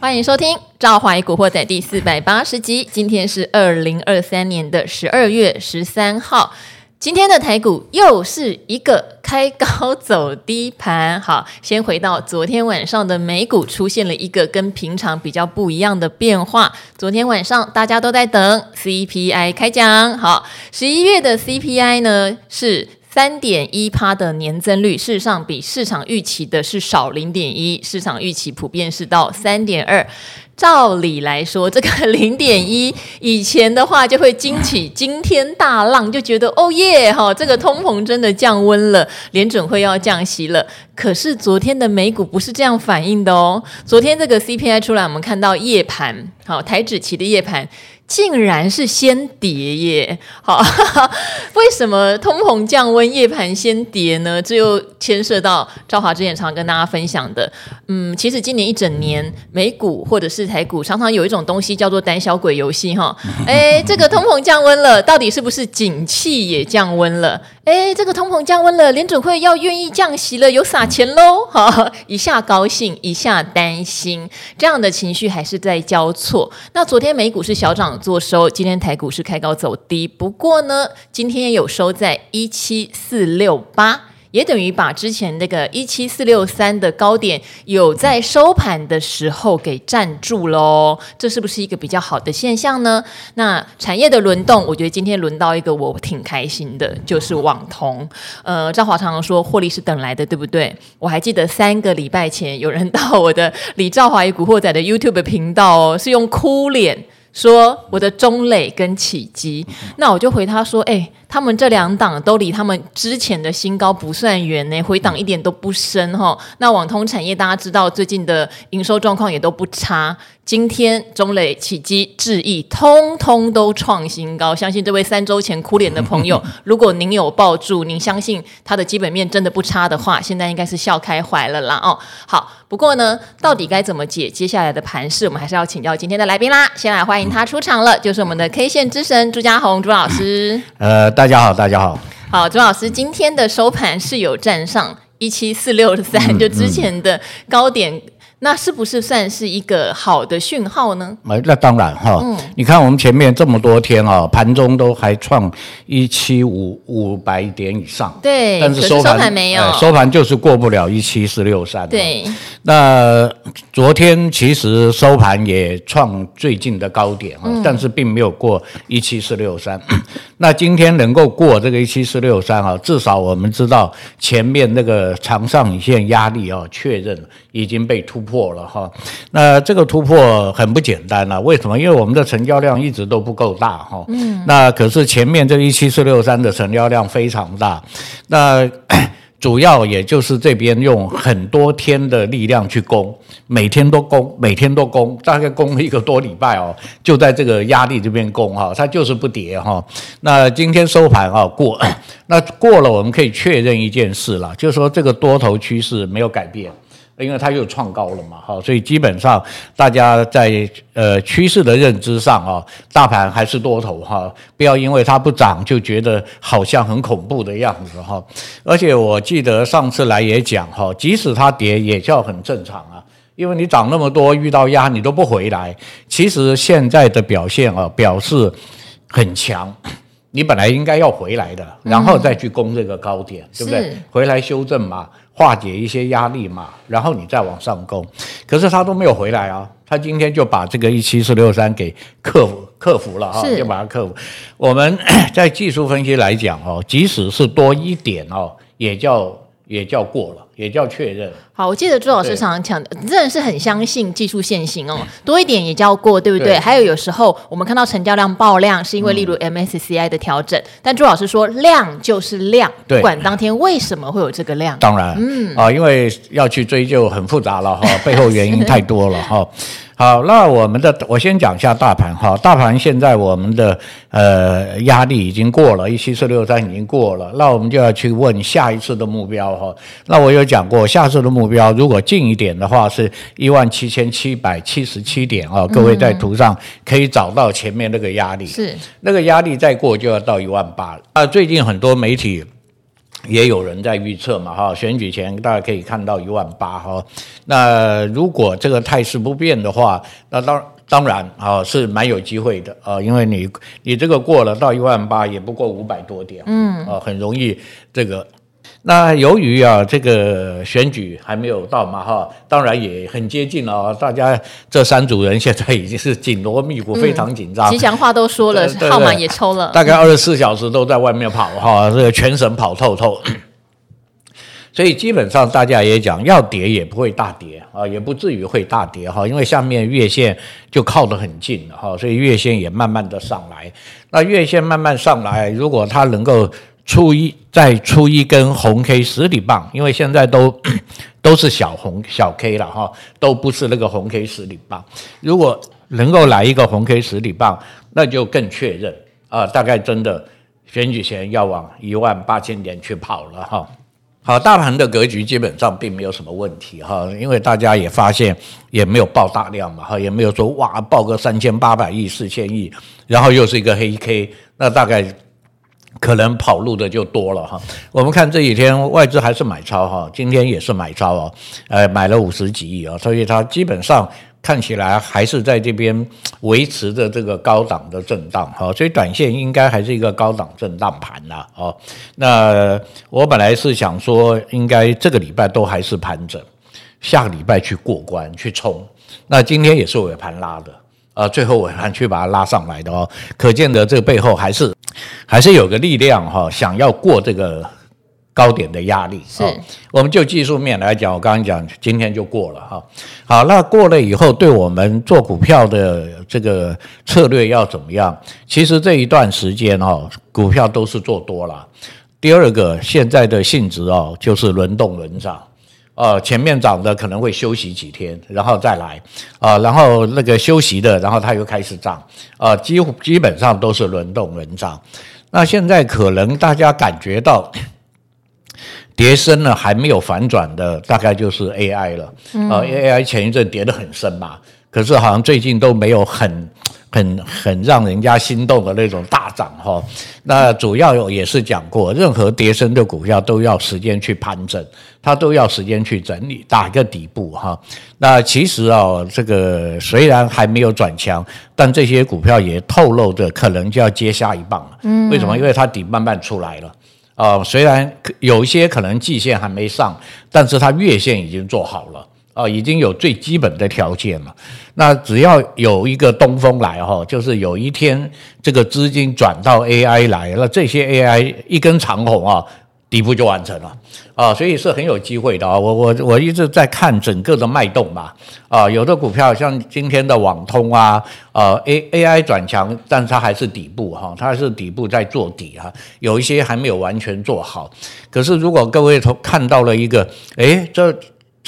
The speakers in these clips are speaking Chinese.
欢迎收听《赵怀古惑仔》第四百八十集。今天是二零二三年的十二月十三号。今天的台股又是一个开高走低盘。好，先回到昨天晚上的美股，出现了一个跟平常比较不一样的变化。昨天晚上大家都在等 CPI 开奖。好，十一月的 CPI 呢是。三点一趴的年增率，事实上比市场预期的是少零点一，市场预期普遍是到三点二。照理来说，这个 零点一以前的话就会惊起惊天大浪，就觉得哦耶哈，这个通膨真的降温了，联准会要降息了。可是昨天的美股不是这样反应的哦，昨天这个 CPI 出来，我们看到夜盘，好，台指期的夜盘。竟然是先跌耶！好，为什么通膨降温夜盘先跌呢？这又牵涉到赵华之前常跟大家分享的。嗯，其实今年一整年美股或者是台股常常有一种东西叫做胆小鬼游戏哈。哎，这个通膨降温了，到底是不是景气也降温了？哎，这个通膨降温了，联准会要愿意降息了，有撒钱喽！哈，一下高兴，一下担心，这样的情绪还是在交错。那昨天美股是小涨。做收，今天台股是开高走低，不过呢，今天也有收在一七四六八，也等于把之前那个一七四六三的高点有在收盘的时候给站住喽。这是不是一个比较好的现象呢？那产业的轮动，我觉得今天轮到一个我挺开心的，就是网通。呃，赵华常常说获利是等来的，对不对？我还记得三个礼拜前有人到我的李赵华与古惑仔的 YouTube 频道哦，是用哭脸。说我的中磊跟启基，那我就回他说，哎，他们这两档都离他们之前的新高不算远呢，回档一点都不深哈。那网通产业大家知道最近的营收状况也都不差。今天中磊、启基、智易通通都创新高，相信这位三周前哭脸的朋友，如果您有抱住，您相信它的基本面真的不差的话，现在应该是笑开怀了啦哦。好，不过呢，到底该怎么解接下来的盘势，我们还是要请教今天的来宾啦。先来欢迎他出场了，就是我们的 K 线之神朱家宏朱老师。呃，大家好，大家好。好，朱老师今天的收盘是有站上一七四六三，就之前的高点。那是不是算是一个好的讯号呢？那当然哈，嗯、你看我们前面这么多天啊，盘中都还创一七五五百点以上，对，但是收盘，没有，呃、收盘就是过不了一七四六三。对，那昨天其实收盘也创最近的高点啊，嗯、但是并没有过一七四六三。那今天能够过这个一七四六三啊，至少我们知道前面那个长上影线压力啊，确认已经被突破了哈。那这个突破很不简单了，为什么？因为我们的成交量一直都不够大哈。嗯。那可是前面这一七四六三的成交量非常大，那。主要也就是这边用很多天的力量去攻，每天都攻，每天都攻，大概攻了一个多礼拜哦，就在这个压力这边攻哈，它就是不跌哈。那今天收盘啊过，那过了我们可以确认一件事了，就是说这个多头趋势没有改变。因为它又创高了嘛，哈，所以基本上大家在呃趋势的认知上啊，大盘还是多头哈，不要因为它不涨就觉得好像很恐怖的样子哈。而且我记得上次来也讲哈，即使它跌也叫很正常啊，因为你涨那么多遇到压你都不回来，其实现在的表现啊表示很强，你本来应该要回来的，然后再去攻这个高点，嗯、对不对？回来修正嘛。化解一些压力嘛，然后你再往上攻，可是他都没有回来啊，他今天就把这个一七四六三给克服克服了哈，是就把它克服。我们 在技术分析来讲哦，即使是多一点哦，也叫也叫过了。也叫确认。好，我记得朱老师常常讲的，真的是很相信技术线型哦，多一点也叫过，对不对？对，还有有时候我们看到成交量爆量，是因为例如 MSCI 的调整，嗯、但朱老师说量就是量，对不管当天为什么会有这个量。当然，嗯啊，因为要去追究很复杂了哈，背后原因太多了哈。好，那我们的我先讲一下大盘哈，大盘现在我们的呃压力已经过了，一七四六三已经过了，那我们就要去问下一次的目标哈。那我有讲过，下次的目标如果近一点的话是一万七千七百七十七点啊，各位在图上可以找到前面那个压力，是那个压力再过就要到一万八了啊。最近很多媒体。也有人在预测嘛，哈，选举前大家可以看到一万八哈。那如果这个态势不变的话，那当当然啊是蛮有机会的啊，因为你你这个过了到一万八也不过五百多点，嗯，啊，很容易这个。那由于啊，这个选举还没有到嘛，哈，当然也很接近了。大家这三组人现在已经是紧锣密鼓，非常紧张。吉祥话都说了，号码也抽了，大概二十四小时都在外面跑，哈，这个全省跑透透。所以基本上大家也讲，要跌也不会大跌啊，也不至于会大跌哈，因为下面月线就靠得很近了哈，所以月线也慢慢的上来。那月线慢慢上来，如果它能够。出一再出一根红 K 实体棒，因为现在都 都是小红小 K 了哈，都不是那个红 K 实体棒。如果能够来一个红 K 实体棒，那就更确认啊，大概真的选举前要往一万八千点去跑了哈。好，大盘的格局基本上并没有什么问题哈，因为大家也发现也没有爆大量嘛哈，也没有说哇爆个三千八百亿四千亿，然后又是一个黑 K，那大概。可能跑路的就多了哈，我们看这几天外资还是买超哈，今天也是买超哦，呃，买了五十几亿啊，所以它基本上看起来还是在这边维持着这个高档的震荡哈，所以短线应该还是一个高档震荡盘呐哦。那我本来是想说，应该这个礼拜都还是盘整，下个礼拜去过关去冲，那今天也是尾盘拉的。呃，最后我还去把它拉上来的哦，可见得这个背后还是还是有个力量哈，想要过这个高点的压力。是，我们就技术面来讲，我刚刚讲今天就过了哈。好，那过了以后，对我们做股票的这个策略要怎么样？其实这一段时间哦，股票都是做多了。第二个，现在的性质哦，就是轮动轮涨。呃，前面涨的可能会休息几天，然后再来，啊、呃，然后那个休息的，然后它又开始涨，啊、呃，几乎基本上都是轮动轮涨。那现在可能大家感觉到跌深了还没有反转的，大概就是 AI 了，啊、呃、AI 前一阵跌得很深嘛，可是好像最近都没有很。很很让人家心动的那种大涨哈，那主要也是讲过，任何跌升的股票都要时间去盘整，它都要时间去整理，打一个底部哈。那其实啊，这个虽然还没有转强，但这些股票也透露着可能就要接下一棒了。嗯，为什么？因为它底慢慢出来了啊。虽然有一些可能季线还没上，但是它月线已经做好了。啊，已经有最基本的条件了。那只要有一个东风来哈，就是有一天这个资金转到 AI 来了，这些 AI 一根长虹啊，底部就完成了啊，所以是很有机会的啊。我我我一直在看整个的脉动嘛啊，有的股票像今天的网通啊，呃 A AI 转强，但是它还是底部哈，它是底部在做底啊，有一些还没有完全做好。可是如果各位从看到了一个，诶，这。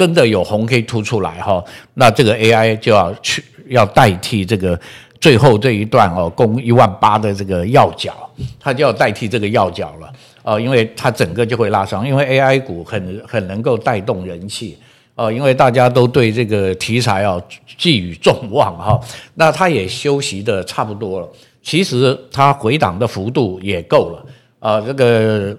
真的有红 K 突出来哈，那这个 AI 就要去要代替这个最后这一段哦，攻一万八的这个要角，它就要代替这个要角了啊，因为它整个就会拉上，因为 AI 股很很能够带动人气啊，因为大家都对这个题材啊寄予重望哈，那它也休息的差不多了，其实它回档的幅度也够了啊，这个。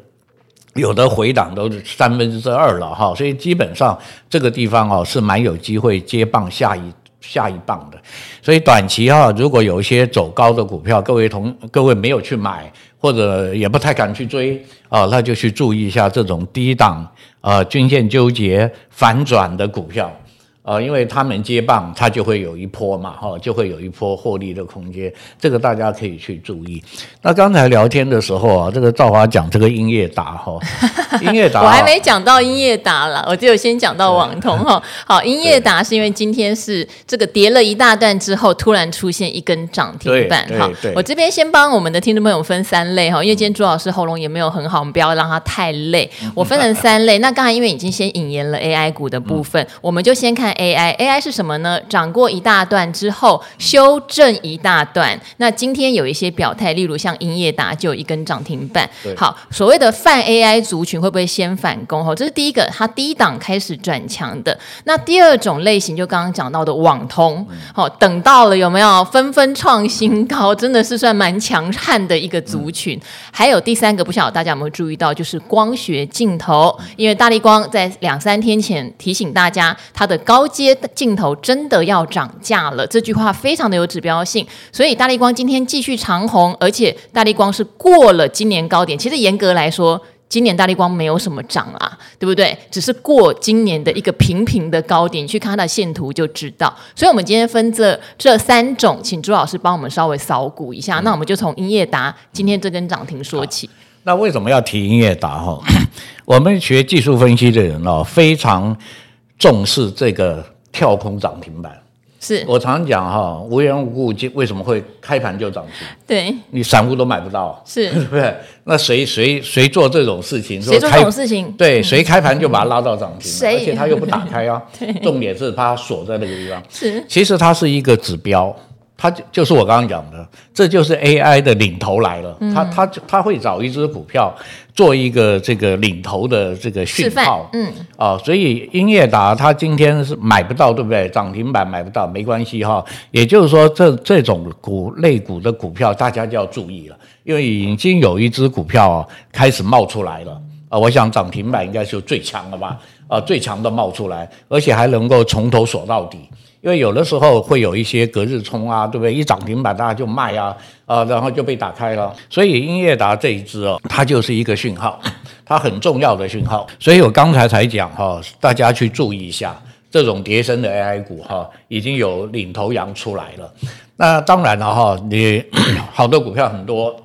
有的回档都是三分之二了哈，所以基本上这个地方哦是蛮有机会接棒下一下一棒的。所以短期哈，如果有一些走高的股票，各位同各位没有去买或者也不太敢去追啊，那就去注意一下这种低档呃均线纠结反转的股票。呃，因为他们接棒，它就会有一波嘛，哈，就会有一波获利的空间，这个大家可以去注意。那刚才聊天的时候啊，这个赵华讲这个音乐达哈，音乐达，我还没讲到音乐达了，我就先讲到网通哈。好，音乐达是因为今天是这个跌了一大段之后，突然出现一根涨停板哈。我这边先帮我们的听众朋友分三类哈，因为今天朱老师喉咙也没有很好，我们不要让他太累。我分成三类。那刚才因为已经先引言了 AI 股的部分，我们就先看。看 AI，AI 是什么呢？涨过一大段之后修正一大段，那今天有一些表态，例如像英业达就有一根涨停板。好，所谓的泛 AI 族群会不会先反攻？哈，这是第一个，它低档开始转强的。那第二种类型就刚刚讲到的网通，好，等到了有没有纷纷创新高，真的是算蛮强悍的一个族群。还有第三个，不晓得大家有没有注意到，就是光学镜头，因为大力光在两三天前提醒大家，它的高高阶镜头真的要涨价了。这句话非常的有指标性，所以大力光今天继续长红，而且大力光是过了今年高点。其实严格来说，今年大力光没有什么涨啊，对不对？只是过今年的一个平平的高点，去看它的线图就知道。所以，我们今天分这这三种，请朱老师帮我们稍微扫股一下。那我们就从英业达今天这根涨停说起。那为什么要提英业达？哈，我们学技术分析的人哦，非常重视这个跳空涨停板。是我常讲哈，无缘无故就为什么会开盘就涨停？对，你散户都买不到，是，对不对？那谁谁谁做这种事情？谁做这种事情？对，谁开盘就把它拉到涨停？而且它又不打开啊？重点是它锁在那个地方。是，其实它是一个指标。它就就是我刚刚讲的，这就是 AI 的领头来了。它它它会找一只股票做一个这个领头的这个讯号。嗯啊，所以英业达它今天是买不到，对不对？涨停板买不到没关系哈。也就是说，这这种股类股的股票，大家就要注意了，因为已经有一只股票开始冒出来了啊。我想涨停板应该是最强了吧？啊，最强的冒出来，而且还能够从头锁到底。因为有的时候会有一些隔日冲啊，对不对？一涨停板大家就卖啊，啊、呃，然后就被打开了。所以英业达这一支哦，它就是一个讯号，它很重要的讯号。所以我刚才才讲哈，大家去注意一下，这种跌深的 AI 股哈，已经有领头羊出来了。那当然了哈，你 好多股票很多，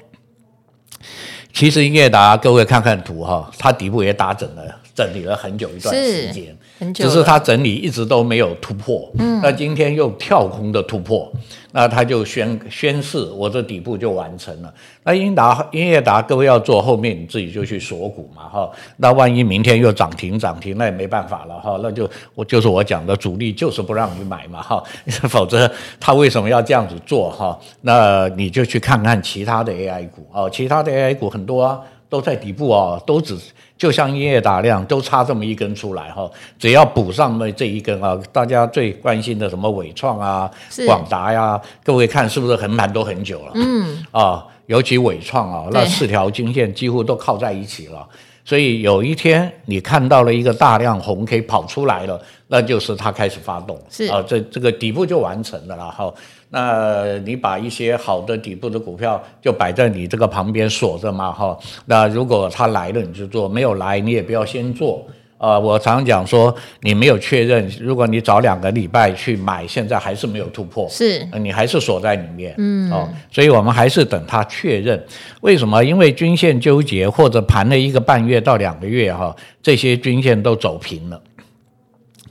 其实英业达各位看看图哈，它底部也打整了，整理了很久一段时间。只是它整理一直都没有突破，嗯，那今天又跳空的突破，那它就宣宣示我这底部就完成了。那英达英业达各位要做后面你自己就去锁股嘛哈，那万一明天又涨停涨停，那也没办法了哈，那就我就是我讲的主力就是不让你买嘛哈，否则他为什么要这样子做哈？那你就去看看其他的 AI 股哦，其他的 AI 股很多啊，都在底部啊，都只。就像音乐打量都差这么一根出来哈，只要补上那这一根啊，大家最关心的什么伟创啊、广达呀，各位看是不是横盘都很久了？嗯啊，尤其伟创啊，那四条均线几乎都靠在一起了，所以有一天你看到了一个大量红 K 跑出来了，那就是它开始发动，是啊，这这个底部就完成了了哈。那你把一些好的底部的股票就摆在你这个旁边锁着嘛哈。那如果它来了你就做，没有来你也不要先做啊、呃。我常讲说，你没有确认，如果你早两个礼拜去买，现在还是没有突破，是你还是锁在里面，嗯哦。所以我们还是等它确认。为什么？因为均线纠结或者盘了一个半月到两个月哈，这些均线都走平了。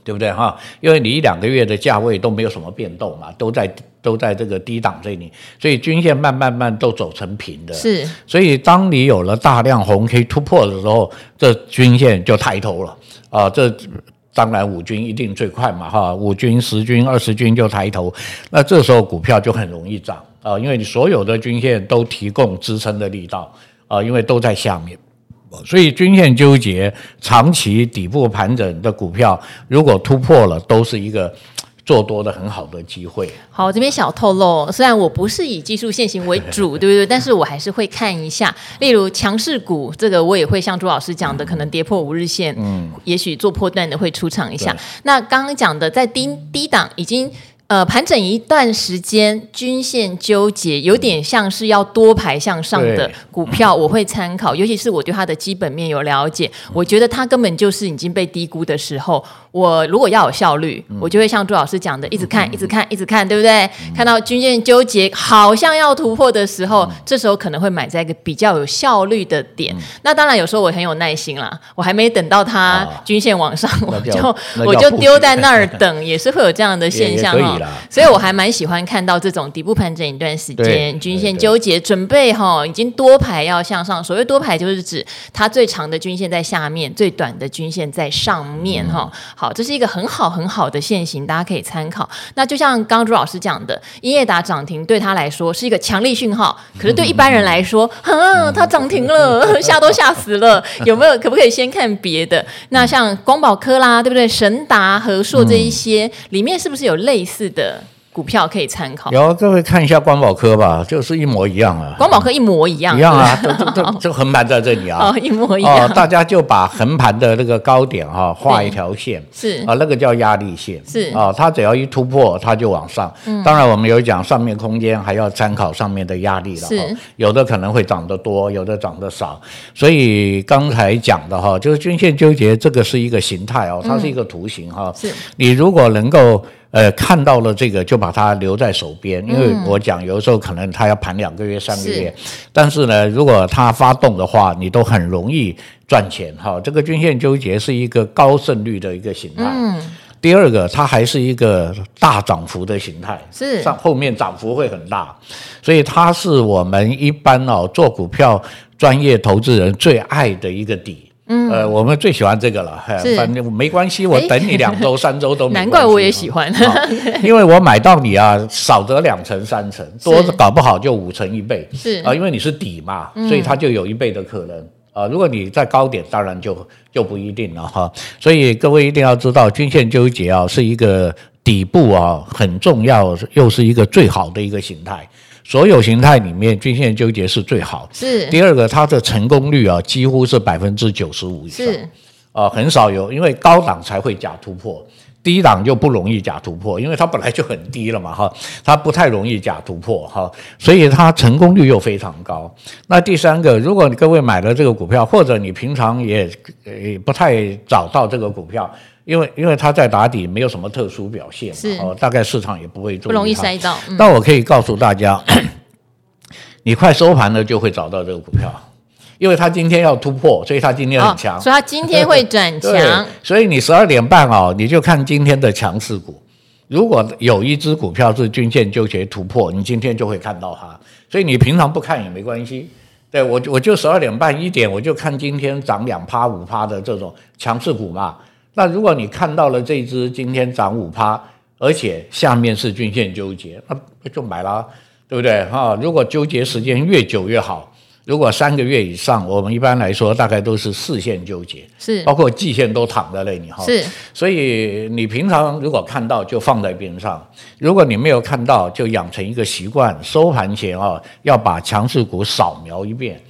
对不对哈？因为你一两个月的价位都没有什么变动嘛，都在都在这个低档这里，所以均线慢慢慢都走成平的。是，所以当你有了大量红 K 突破的时候，这均线就抬头了啊！这当然五均一定最快嘛哈，五均、十均、二十均就抬头，那这时候股票就很容易涨啊，因为你所有的均线都提供支撑的力道啊，因为都在下面。所以均线纠结、长期底部盘整的股票，如果突破了，都是一个做多的很好的机会。好，这边小透露，虽然我不是以技术线型为主，对不对？但是我还是会看一下，例如强势股，这个我也会像朱老师讲的，可能跌破五日线，嗯，也许做破段的会出场一下。那刚刚讲的在低低档已经。呃，盘整一段时间，均线纠结，有点像是要多排向上的股票，我会参考。尤其是我对它的基本面有了解，我觉得它根本就是已经被低估的时候。我如果要有效率，我就会像朱老师讲的，一直看，一直看，一直看，对不对？看到均线纠结，好像要突破的时候，这时候可能会买在一个比较有效率的点。那当然，有时候我很有耐心啦，我还没等到它均线往上，我就我就丢在那儿等，也是会有这样的现象哈。所以我还蛮喜欢看到这种底部盘整一段时间，均线纠结，准备哈，已经多排要向上。所谓多排就是指它最长的均线在下面，最短的均线在上面哈。好。好，这是一个很好很好的现行，大家可以参考。那就像刚刚朱老师讲的，英业达涨停对他来说是一个强力讯号，可是对一般人来说，啊，它涨停了，吓都吓死了。有没有？可不可以先看别的？那像光宝科啦，对不对？神达、和硕这一些，里面是不是有类似的？股票可以参考，有各位看一下光宝科吧，就是一模一样啊。光宝科一模一样，一样啊，就横盘在这里啊，哦，一模一样。哦，大家就把横盘的那个高点哈画一条线，是啊，那个叫压力线，是啊，它只要一突破，它就往上。嗯，当然我们有讲上面空间，还要参考上面的压力了。是，有的可能会涨得多，有的涨得少。所以刚才讲的哈，就是均线纠结，这个是一个形态哦，它是一个图形哈。是，你如果能够。呃，看到了这个就把它留在手边，因为我讲有的时候可能它要盘两个月、三个月，但是呢，如果它发动的话，你都很容易赚钱哈。这个均线纠结是一个高胜率的一个形态。嗯。第二个，它还是一个大涨幅的形态，是上后面涨幅会很大，所以它是我们一般哦做股票专业投资人最爱的一个底。嗯，呃，我们最喜欢这个了，反正没关系，我等你两周、三周都没。难怪我也喜欢，因为我买到你啊，少则两成、三成，多搞不好就五成一倍。是啊，因为你是底嘛，所以它就有一倍的可能啊。如果你在高点，当然就就不一定了哈。所以各位一定要知道，均线纠结啊，是一个底部啊很重要，又是一个最好的一个形态。所有形态里面，均线纠结是最好。是第二个，它的成功率啊，几乎是百分之九十五以上。是啊，很少有，因为高档才会假突破，低档就不容易假突破，因为它本来就很低了嘛，哈，它不太容易假突破，哈，所以它成功率又非常高。那第三个，如果你各位买了这个股票，或者你平常也也不太找到这个股票。因为因为它在打底，没有什么特殊表现，是哦，大概市场也不会做，不容易塞到。嗯、但我可以告诉大家，你快收盘了就会找到这个股票，因为它今天要突破，所以它今天很强，哦、所以它今天会转强。所以你十二点半哦，你就看今天的强势股，如果有一只股票是均线纠结突破，你今天就会看到它。所以你平常不看也没关系。对我我就十二点半一点，我就看今天涨两趴五趴的这种强势股嘛。那如果你看到了这只今天涨五趴，而且下面是均线纠结，那就买啦，对不对？哈，如果纠结时间越久越好，如果三个月以上，我们一般来说大概都是四线纠结，是包括季线都躺在那里哈。是，所以你平常如果看到就放在边上，如果你没有看到，就养成一个习惯，收盘前啊要把强势股扫描一遍，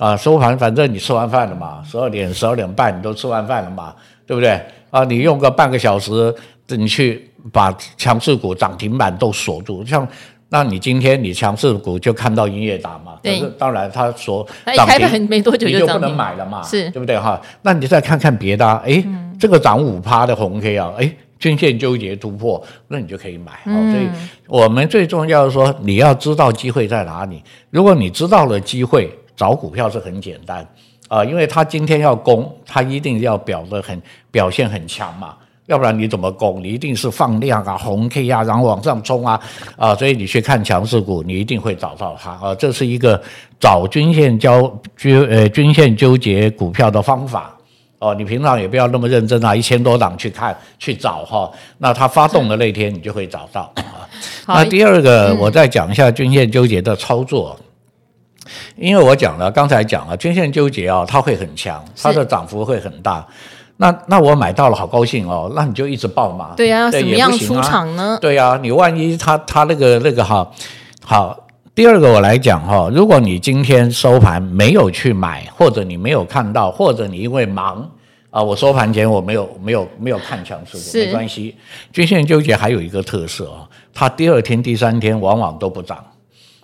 啊，收盘反正你吃完饭了嘛，十二点十二点半你都吃完饭了嘛。对不对啊？你用个半个小时，你去把强势股涨停板都锁住，像那你今天你强势股就看到音乐打嘛？对。可是当然它锁涨停没多久就你就不能买了嘛？是，对不对哈？那你再看看别的，哎，嗯、这个涨五趴的红 K 啊，哎，均线纠结突破，那你就可以买。嗯、所以我们最重要的说，你要知道机会在哪里。如果你知道了机会，找股票是很简单。啊，因为他今天要攻，他一定要表得很表现很强嘛，要不然你怎么攻？你一定是放量啊，红 K 啊，然后往上冲啊，啊，所以你去看强势股，你一定会找到它啊，这是一个找均线交均呃均线纠结股票的方法哦。你平常也不要那么认真啊，一千多档去看去找哈，那它发动的那天你就会找到啊。那第二个，我再讲一下均线纠结的操作。因为我讲了，刚才讲了，均线纠结啊，它会很强，它的涨幅会很大。那那我买到了，好高兴哦，那你就一直报嘛。对呀、啊，怎么样出场呢？对呀、啊，你万一它它那个那个哈，好。第二个我来讲哈，如果你今天收盘没有去买，或者你没有看到，或者你因为忙啊，我收盘前我没有没有没有看强势股，没关系。均线纠结还有一个特色啊，它第二天、第三天往往都不涨。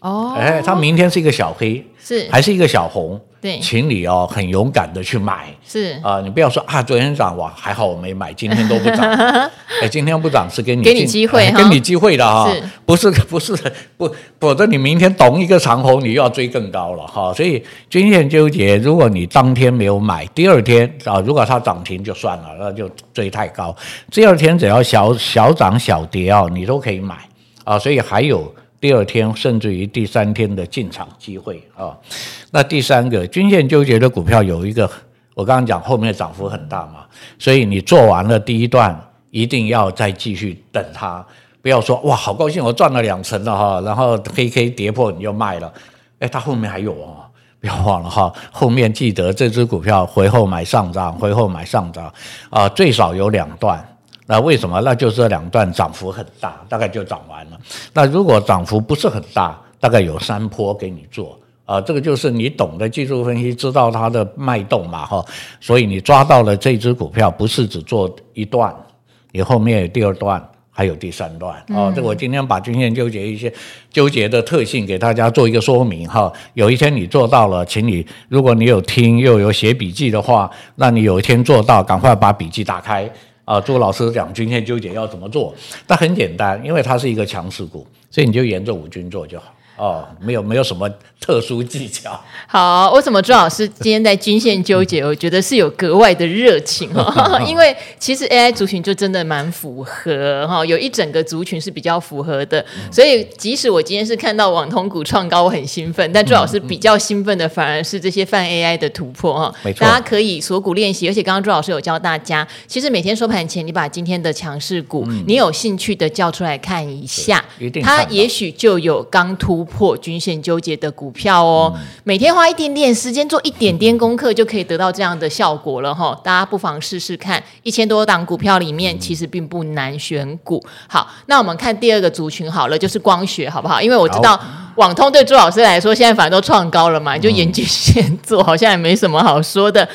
哦，哎，它明天是一个小黑，是。还是一个小红？对，请你哦，很勇敢的去买，是。啊、呃，你不要说啊，昨天涨哇，还好我没买，今天都不涨，哎，今天不涨是给你给你机会，给你机会的哈，是。不是不是不，否则你明天同一个长红，你又要追更高了哈，所以均线纠结，如果你当天没有买，第二天啊，如果它涨停就算了，那就追太高，第二天只要小小涨小跌啊，你都可以买。啊，所以还有。第二天甚至于第三天的进场机会啊，那第三个均线纠结的股票有一个，我刚刚讲后面涨幅很大嘛，所以你做完了第一段，一定要再继续等它，不要说哇好高兴我赚了两成了哈，然后黑 K 跌破你就卖了，哎，它后面还有哦，不要忘了哈，后面记得这只股票回后买上涨，回后买上涨啊，最少有两段。那为什么？那就是这两段涨幅很大，大概就涨完了。那如果涨幅不是很大，大概有三坡给你做。啊，这个就是你懂得技术分析，知道它的脉动嘛，哈，所以你抓到了这只股票，不是只做一段，你后面有第二段，还有第三段。哦，这我今天把均线纠结一些纠结的特性给大家做一个说明，哈。有一天你做到了，请你，如果你有听又有写笔记的话，那你有一天做到，赶快把笔记打开啊。朱老师讲均线纠结要怎么做，但很简单，因为它是一个强势股，所以你就沿着五均做就好。哦，没有没有什么特殊技巧。好，为什么朱老师今天在均线纠结？我觉得是有格外的热情哦，因为其实 AI 族群就真的蛮符合哈，有一整个族群是比较符合的。所以即使我今天是看到网通股创高，我很兴奋，但朱老师比较兴奋的反而是这些泛 AI 的突破哈。没错，大家可以锁股练习，而且刚刚朱老师有教大家，其实每天收盘前你把今天的强势股，你有兴趣的叫出来看一下，一定它也许就有刚突破均线纠结的股票哦，嗯、每天花一点点时间做一点点功课，就可以得到这样的效果了哈。大家不妨试试看，一千多档股票里面其实并不难选股。好，那我们看第二个族群好了，就是光学好不好？因为我知道网通对朱老师来说现在反正都创高了嘛，就沿均线做好像也没什么好说的。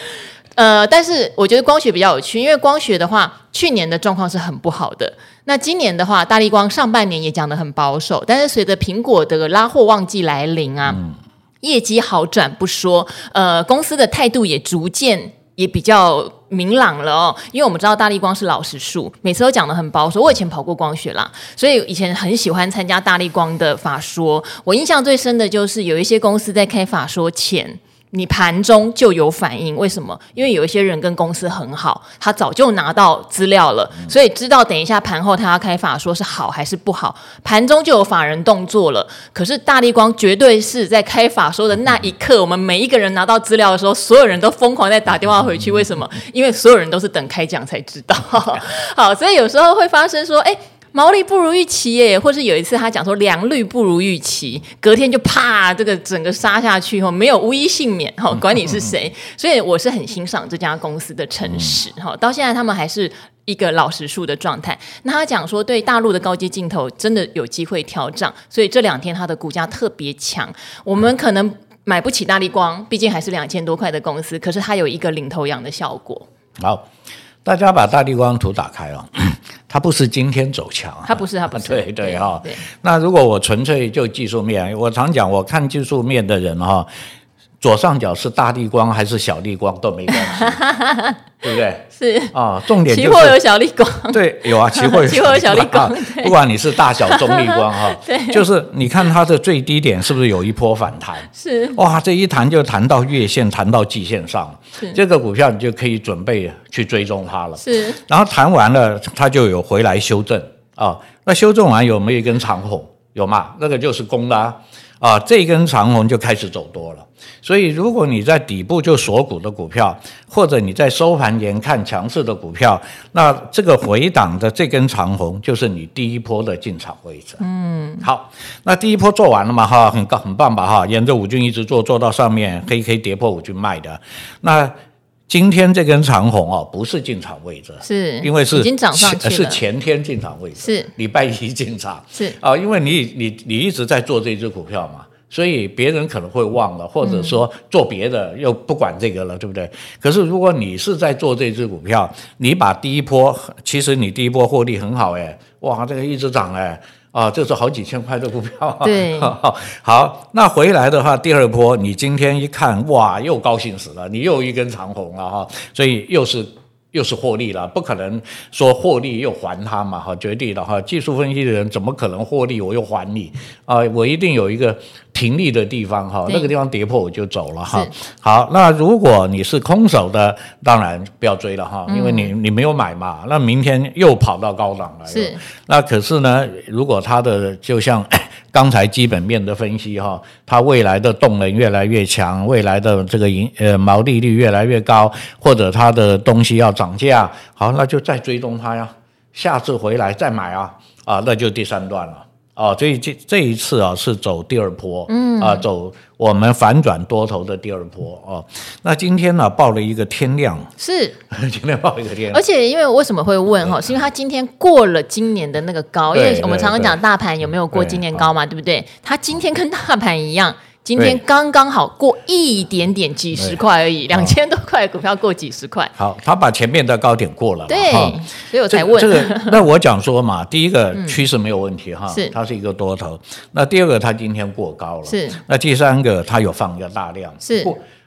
呃，但是我觉得光学比较有趣，因为光学的话，去年的状况是很不好的。那今年的话，大力光上半年也讲得很保守，但是随着苹果的拉货旺季来临啊，嗯、业绩好转不说，呃，公司的态度也逐渐也比较明朗了哦。因为我们知道大力光是老实树，每次都讲得很保守。我以前跑过光学啦，所以以前很喜欢参加大力光的法说。我印象最深的就是有一些公司在开法说前。你盘中就有反应，为什么？因为有一些人跟公司很好，他早就拿到资料了，所以知道等一下盘后他要开法说是好还是不好，盘中就有法人动作了。可是大力光绝对是在开法说的那一刻，我们每一个人拿到资料的时候，所有人都疯狂在打电话回去，为什么？因为所有人都是等开讲才知道。好，所以有时候会发生说，哎。毛利不如预期耶，或是有一次他讲说良率不如预期，隔天就啪，这个整个杀下去后没有无一幸免哈，管你是谁。所以我是很欣赏这家公司的诚实哈，到现在他们还是一个老实树的状态。那他讲说对大陆的高阶镜头真的有机会调涨，所以这两天它的股价特别强。我们可能买不起大力光，毕竟还是两千多块的公司，可是它有一个领头羊的效果。好。大家把大立光图打开哦，它不是今天走强，它不是，它不是，对对哈。那如果我纯粹就技术面，我常讲，我看技术面的人哈。左上角是大立光还是小立光都没关系，对不对？是啊，重点就是期货有小立光，对，有啊，期货有，期货有小立光，不管你是大小中立光哈，对，就是你看它的最低点是不是有一波反弹？是哇，这一弹就弹到月线，弹到季线上，是这个股票你就可以准备去追踪它了。是，然后弹完了，它就有回来修正啊，那修正完有没有一根长红？有嘛？那个就是攻啦。啊，这根长红就开始走多了，所以如果你在底部就锁股的股票，或者你在收盘前看强势的股票，那这个回档的这根长红就是你第一波的进场位置。嗯，好，那第一波做完了嘛？哈，很高很棒吧？哈，沿着五均一直做，做到上面黑黑跌破五均卖的。那今天这根长红哦，不是进场位置，是因为是已经涨上去了，是前天进场位置，是礼拜一进场，是啊，因为你你你一直在做这只股票嘛，所以别人可能会忘了，或者说做别的又不管这个了，嗯、对不对？可是如果你是在做这只股票，你把第一波，其实你第一波获利很好哎，哇，这个一直涨哎。啊，这是好几千块的股票。对，好，那回来的话，第二波你今天一看，哇，又高兴死了，你又一根长红了哈，所以又是又是获利了，不可能说获利又还他嘛哈，绝对的哈，技术分析的人怎么可能获利我又还你啊？我一定有一个停停利的地方哈，那个地方跌破我就走了哈。好，那如果你是空手的，当然不要追了哈，因为你你没有买嘛，那明天又跑到高档来了。是，那可是呢，如果它的就像 刚才基本面的分析哈，它未来的动能越来越强，未来的这个盈呃毛利率越来越高，或者它的东西要涨价，好，那就再追踪它呀，下次回来再买啊，啊，那就第三段了。哦，所以这这一次啊是走第二波，嗯啊，走我们反转多头的第二波啊。那今天呢报了一个天量，是 今天报一个天量，而且因为为什么会问哈，是因为它今天过了今年的那个高，因为我们常常讲大盘有没有过今年高嘛，对不对？它今天跟大盘一样。今天刚刚好过一点点几十块而已，两千多块股票过几十块。好，他把前面的高点过了。对，所以我才问。这个，那我讲说嘛，第一个趋势没有问题哈，是它是一个多头。那第二个，它今天过高了。是。那第三个，它有放一个大量。是。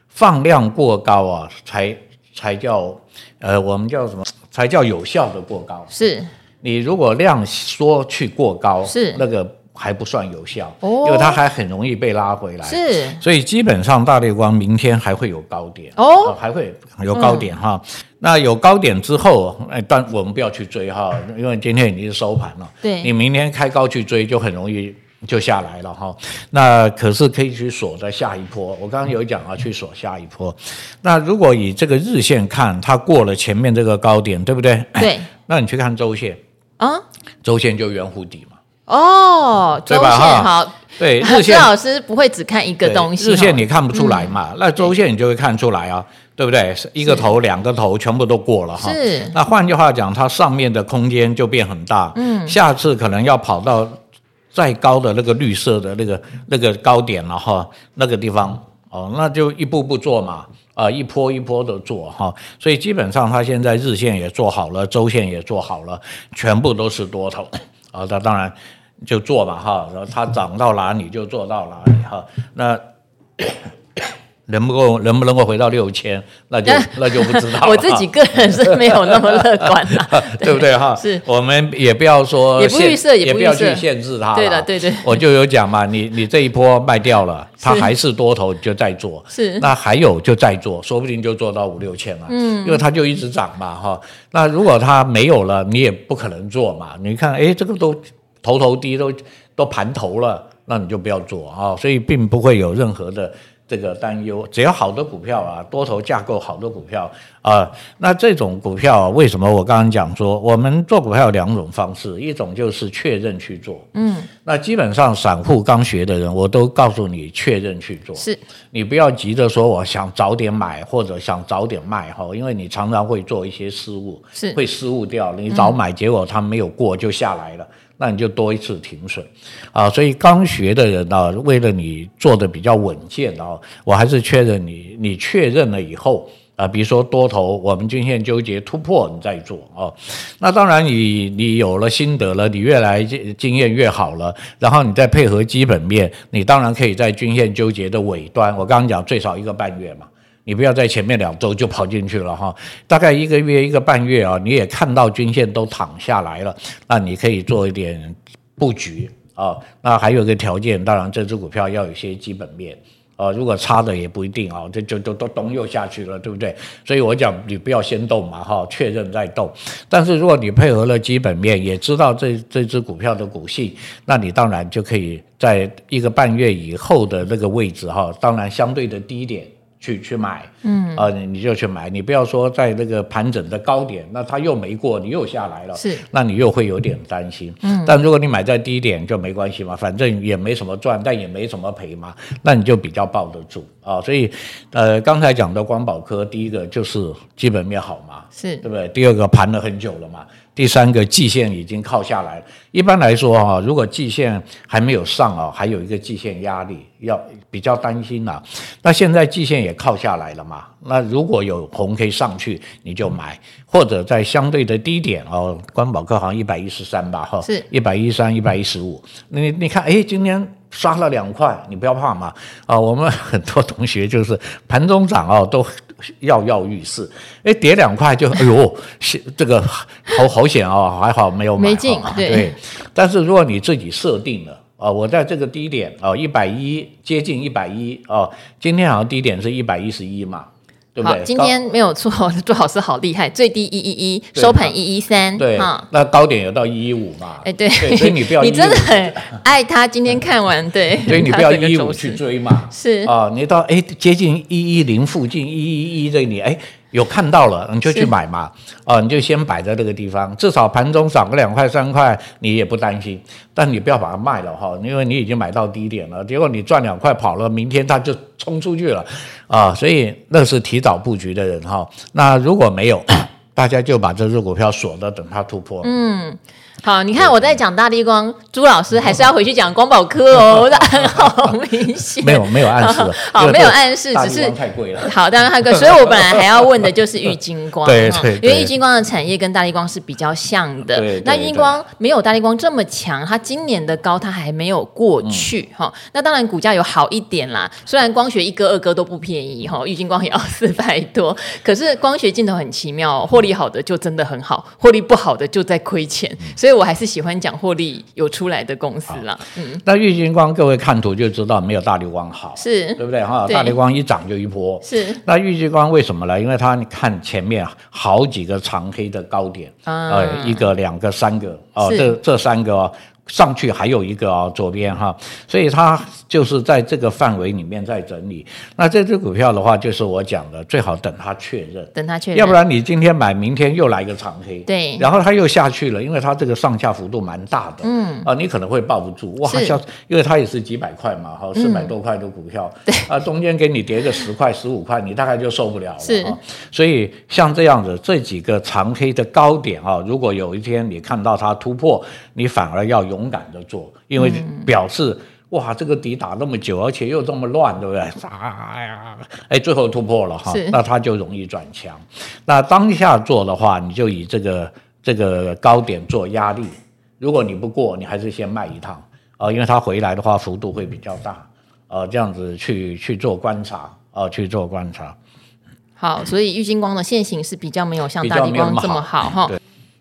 放量过高啊，才才叫呃，我们叫什么？才叫有效的过高。是。你如果量缩去过高，是那个。还不算有效，因为它还很容易被拉回来。是，所以基本上大立光明天还会有高点哦，还会有高点哈。那有高点之后，哎，但我们不要去追哈，因为今天已经收盘了。对，你明天开高去追，就很容易就下来了哈。那可是可以去锁在下一波。我刚刚有讲啊，去锁下一波。那如果以这个日线看，它过了前面这个高点，对不对？对。那你去看周线啊，周线就圆弧底嘛。哦，周线好，对，日线老师不会只看一个东西，日线你看不出来嘛，那周线你就会看出来啊，对不对？一个头、两个头全部都过了哈。是。那换句话讲，它上面的空间就变很大。嗯。下次可能要跑到再高的那个绿色的那个那个高点了哈，那个地方哦，那就一步步做嘛，啊，一波一波的做哈。所以基本上它现在日线也做好了，周线也做好了，全部都是多头啊。那当然。就做嘛哈，然后它涨到哪里就做到哪里哈。那 能不能能不能够回到六千，那就那就不知道了。我自己个人是没有那么乐观的，对不对哈？是，我们也不要说也不预设，也不要去限制它。对的，对对。我就有讲嘛，你你这一波卖掉了，它还是多头，你就再做。是。那还有就再做，说不定就做到五六千了。嗯。因为它就一直涨嘛哈。那如果它没有了，你也不可能做嘛。你看，哎，这个都。头头低都都盘头了，那你就不要做啊，所以并不会有任何的这个担忧。只要好的股票啊，多头架构好的股票啊，那这种股票为什么我刚刚讲说，我们做股票有两种方式，一种就是确认去做，嗯，那基本上散户刚学的人，我都告诉你确认去做，是。你不要急着说我想早点买或者想早点卖哈，因为你常常会做一些失误，是。会失误掉，你早买结果它没有过就下来了。那你就多一次停损，啊，所以刚学的人啊，为了你做的比较稳健啊，我还是确认你，你确认了以后啊，比如说多头，我们均线纠结突破，你再做啊。那当然你，你你有了心得了，你越来经经验越好了，然后你再配合基本面，你当然可以在均线纠结的尾端，我刚刚讲最少一个半月嘛。你不要在前面两周就跑进去了哈，大概一个月一个半月啊，你也看到均线都躺下来了，那你可以做一点布局啊。那还有一个条件，当然这只股票要有些基本面啊，如果差的也不一定啊，这就就都咚又下去了，对不对？所以我讲你不要先动嘛哈，确认再动。但是如果你配合了基本面，也知道这这只股票的股性，那你当然就可以在一个半月以后的那个位置哈，当然相对的低点。去去买，嗯啊，你你就去买，你不要说在那个盘整的高点，那它又没过，你又下来了，是，那你又会有点担心，嗯，但如果你买在低点就没关系嘛，反正也没什么赚，但也没什么赔嘛，那你就比较抱得住啊。所以，呃，刚才讲的光宝科，第一个就是基本面好嘛，是对不对？第二个盘了很久了嘛。第三个季线已经靠下来了，一般来说哈，如果季线还没有上啊，还有一个季线压力，要比较担心呐。那现在季线也靠下来了嘛，那如果有红可以上去，你就买，或者在相对的低点哦，光宝科好像一百一十三吧，哈，是一百一十三、一百一十五。你你看，哎，今天杀了两块，你不要怕嘛。啊，我们很多同学就是盘中涨哦，都。跃跃欲试，哎，跌两块就哎呦，这个好好险哦，还好没有买。没进，对，对。但是如果你自己设定了啊，我在这个低点哦，一百一接近一百一哦，今天好像低点是一百一十一嘛。好，今天没有错，朱老师好厉害，最低一一一，收盘一一三，对，那高点有到一一五嘛？哎，对，所以你不要，你真的很爱他。今天看完，对，所以你不要一一五去追嘛，是啊，你到哎接近一一零附近，一一一这里，哎。有看到了，你就去买嘛，啊，你就先摆在这个地方，至少盘中涨个两块三块，你也不担心。但你不要把它卖了哈，因为你已经买到低点了，结果你赚两块跑了，明天它就冲出去了啊，所以那是提早布局的人哈。那如果没有，大家就把这只股票锁着，等它突破。嗯。好，你看我在讲大立光，朱老师还是要回去讲光宝科哦，我的暗号明显。没有没有暗示，好，没有暗示，只是太贵了。好，当然太贵，所以我本来还要问的就是玉晶光，对对，因为玉晶光的产业跟大立光是比较像的。那玉晶光没有大立光这么强，它今年的高它还没有过去哈。那当然股价有好一点啦，虽然光学一哥二哥都不便宜哈，玉晶光也要四百多，可是光学镜头很奇妙，获利好的就真的很好，获利不好的就在亏钱，所以。所以我还是喜欢讲获利有出来的公司啦。嗯，那玉金光各位看图就知道没有大流光好，是对不对哈？大流光一涨就一波。是。那玉金光为什么呢？因为它你看前面好几个长黑的高点，啊、呃，一个、两个、三个，哦，这这三个、哦。上去还有一个啊、哦，左边哈，所以它就是在这个范围里面在整理。那这只股票的话，就是我讲的，最好等它确认，等它确认，要不然你今天买，明天又来一个长黑，对，然后它又下去了，因为它这个上下幅度蛮大的，嗯，啊，你可能会抱不住，哇，像因为它也是几百块嘛，哈，四百多块的股票，对、嗯，啊，中间给你跌个十块、十五块，你大概就受不了了，是，所以像这样子这几个长黑的高点啊，如果有一天你看到它突破，你反而要勇敢的做，因为表示、嗯、哇，这个底打那么久，而且又这么乱，对不对？哎呀，哎，最后突破了哈，那它就容易转强。那当下做的话，你就以这个这个高点做压力。如果你不过，你还是先卖一趟啊、呃，因为它回来的话幅度会比较大啊、呃，这样子去去做观察啊、呃，去做观察。好，所以玉金光的线型是比较没有像大地光这么好哈。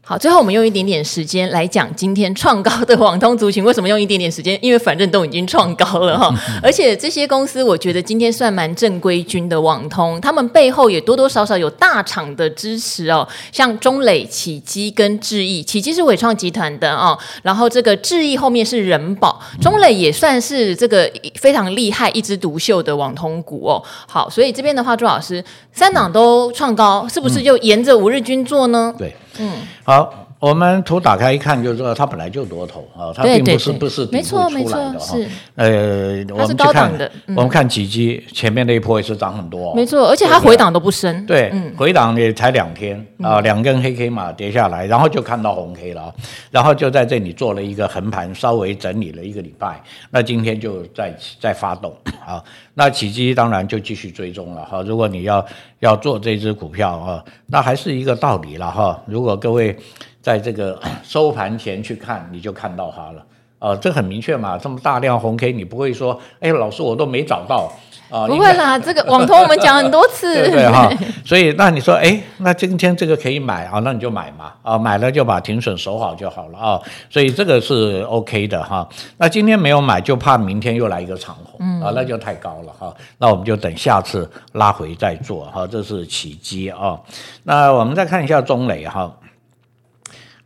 好，最后我们用一点点时间来讲今天创高的网通族群。为什么用一点点时间？因为反正都已经创高了哈，而且这些公司我觉得今天算蛮正规军的网通，他们背后也多多少少有大厂的支持哦，像中磊、启基跟智易，启基是伟创集团的哦，然后这个智易后面是人保，中磊也算是这个非常厉害一枝独秀的网通股哦。好，所以这边的话，朱老师三档都创高，是不是就沿着五日均做呢？对。嗯，好，我们图打开一看，就知道它本来就多头啊，它并不是不是底部出来的哈。是，呃，我们去看的，我们看启碁前面那一波也是涨很多，没错，而且它回档都不深，对，回档也才两天啊，两根黑 K 嘛跌下来，然后就看到红 K 了，然后就在这里做了一个横盘，稍微整理了一个礼拜，那今天就在在发动啊，那起机当然就继续追踪了哈，如果你要。要做这只股票啊，那还是一个道理了哈。如果各位在这个 收盘前去看，你就看到它了啊，这很明确嘛。这么大量红 K，你不会说，哎，老师我都没找到。啊，不会啦，这个网通我们讲很多次，对对哈。所以那你说，哎，那今天这个可以买啊，那你就买嘛，啊，买了就把停损守好就好了啊。所以这个是 OK 的哈。那今天没有买，就怕明天又来一个长虹啊，那就太高了哈。那我们就等下次拉回再做哈。这是启碁啊。那我们再看一下中磊哈。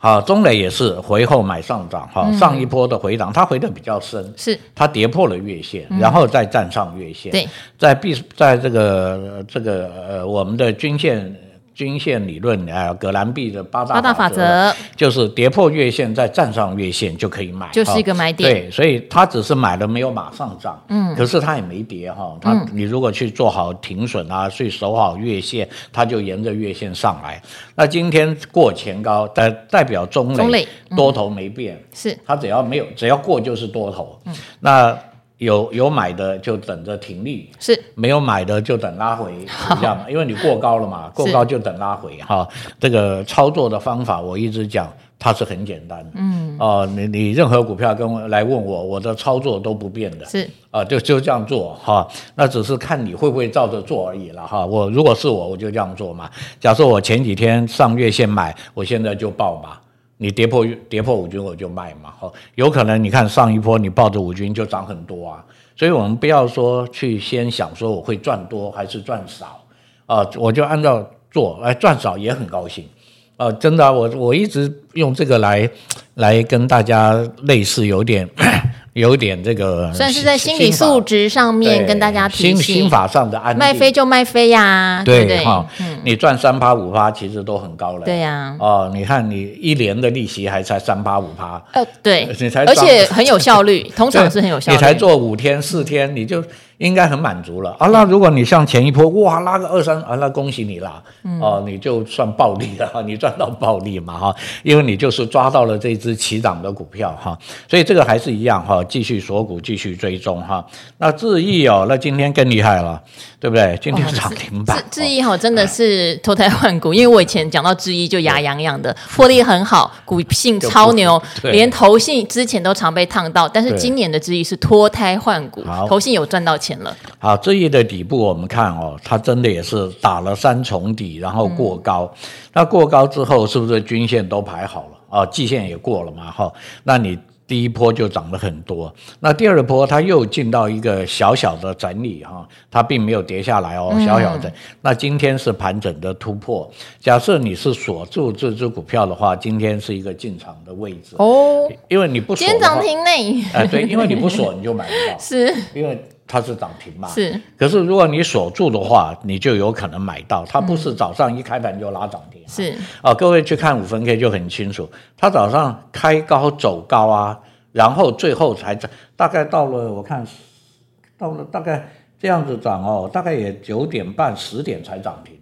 好，中磊也是回后买上涨哈，嗯、上一波的回档，它回的比较深，是。它跌破了月线，嗯、然后再站上月线，对，在必在这个这个呃我们的均线。均线理论啊，葛兰碧的八大法则就是跌破月线再站上月线就可以买，就是一个买点。对，所以它只是买了没有马上涨，嗯，可是它也没跌哈。它你如果去做好停损啊，去守好月线，它就沿着月线上来。那今天过前高代代表中磊多头没变，是它只要没有只要过就是多头，嗯，那。有有买的就等着停利，是没有买的就等拉回，这样嘛？因为你过高了嘛，过高就等拉回哈。这个操作的方法我一直讲，它是很简单。嗯哦，你你任何股票跟我来问我，我的操作都不变的。是啊，就就这样做哈。那只是看你会不会照着做而已了哈。我如果是我，我就这样做嘛。假设我前几天上月线买，我现在就报嘛。你跌破跌破五均我就卖嘛，哈，有可能你看上一波你抱着五均就涨很多啊，所以我们不要说去先想说我会赚多还是赚少啊，我就按照做，哎，赚少也很高兴，啊，真的，我我一直用这个来来跟大家类似有点。有点这个，算是在心理素质上面跟大家提醒，心心法上的安定。卖飞就卖飞呀，对对哈，你赚三趴五趴，其实都很高了。对呀，哦，你看你一年的利息还才三趴五趴，呃，对，你才，而且很有效率，通常是很有效率。你才做五天四天，你就。应该很满足了啊！那如果你像前一波哇拉个二三啊，那恭喜你啦！哦，你就算暴利了，你赚到暴利嘛哈，因为你就是抓到了这只起涨的股票哈，所以这个还是一样哈，继续锁股，继续追踪哈。那智毅哦，那今天更厉害了，对不对？今天涨停板，智毅哈真的是脱胎换骨，因为我以前讲到智毅就牙痒痒的，获利很好，股性超牛，连投信之前都常被烫到，但是今年的智毅是脱胎换骨，投信有赚到钱。好，这一的底部我们看哦，它真的也是打了三重底，然后过高。嗯、那过高之后，是不是均线都排好了啊？季线也过了嘛？哈，那你第一波就涨了很多。那第二波它又进到一个小小的整理哈，它并没有跌下来哦，小小的。嗯、那今天是盘整的突破。假设你是锁住这只股票的话，今天是一个进场的位置哦，因为你不锁，今天涨停内。哎，对，因为你不锁，你就买不到，是因为。它是涨停嘛？是。可是如果你锁住的话，你就有可能买到。它不是早上一开盘就拉涨停。是。啊，各位去看五分 K 就很清楚，它早上开高走高啊，然后最后才涨，大概到了我看，到了大概这样子涨哦，大概也九点半十点才涨停。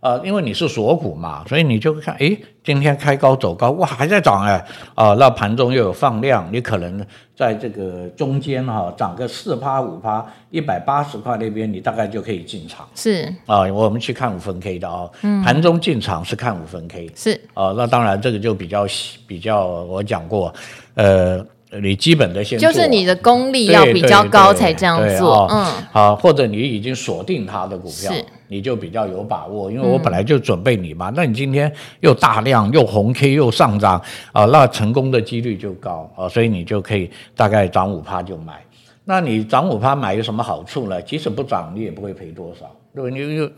啊，因为你是锁股嘛，所以你就看，诶，今天开高走高，哇，还在涨哎，啊，那盘中又有放量，你可能在这个中间哈、啊，涨个四趴五趴，一百八十块那边，你大概就可以进场。是啊，我们去看五分 K 的啊，嗯、盘中进场是看五分 K。是啊，那当然这个就比较比较，我讲过，呃。你基本的先就是你的功力要比较高才这样做，嗯，好，或者你已经锁定它的股票，你就比较有把握，因为我本来就准备你嘛，那你今天又大量又红 K 又上涨啊，那成功的几率就高啊，所以你就可以大概涨五趴就买。那你涨五趴买有什么好处呢？即使不涨，你也不会赔多少。如果你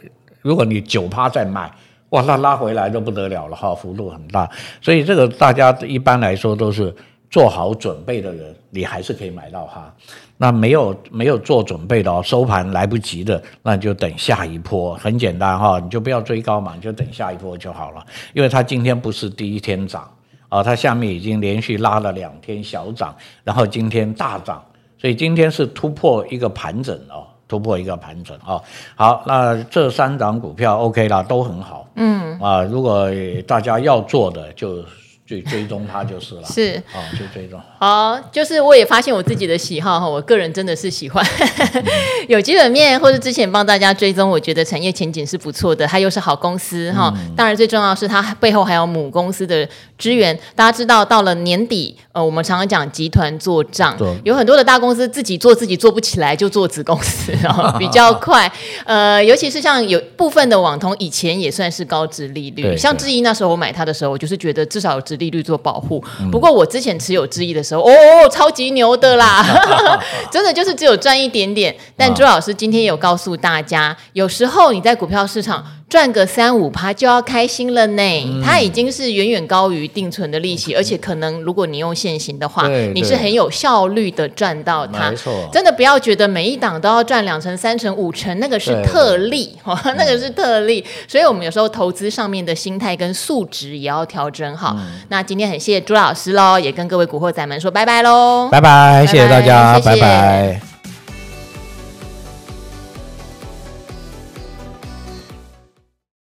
如果你九趴再卖，哇，那拉回来就不得了了哈，幅度很大。所以这个大家一般来说都是。做好准备的人，你还是可以买到哈。那没有没有做准备的哦，收盘来不及的，那就等下一波。很简单哈，你就不要追高嘛，你就等下一波就好了。因为它今天不是第一天涨啊，它下面已经连续拉了两天小涨，然后今天大涨，所以今天是突破一个盘整哦，突破一个盘整哦。好，那这三档股票 OK 啦，都很好。嗯啊，如果大家要做的就。去追踪它就是了，是啊，去追踪。好，就是我也发现我自己的喜好哈，我个人真的是喜欢 有基本面，或者之前帮大家追踪，我觉得产业前景是不错的，它又是好公司哈。当然最重要的是它背后还有母公司的支援。大家知道到了年底，呃，我们常常讲集团做账，有很多的大公司自己做自己做不起来，就做子公司，然后比较快。呃，尤其是像有部分的网通，以前也算是高值利率，像智毅那时候我买它的时候，我就是觉得至少有殖利率做保护。不过我之前持有之一的时候，哦，超级牛的啦，真的就是只有赚一点点。但朱老师今天有告诉大家，有时候你在股票市场。赚个三五趴就要开心了呢，它已经是远远高于定存的利息，而且可能如果你用现行的话，你是很有效率的赚到它。没错，真的不要觉得每一档都要赚两成、三成、五成，那个是特例，那个是特例。所以我们有时候投资上面的心态跟素质也要调整好。那今天很谢谢朱老师喽，也跟各位古惑仔们说拜拜喽，拜拜，谢谢大家，拜拜。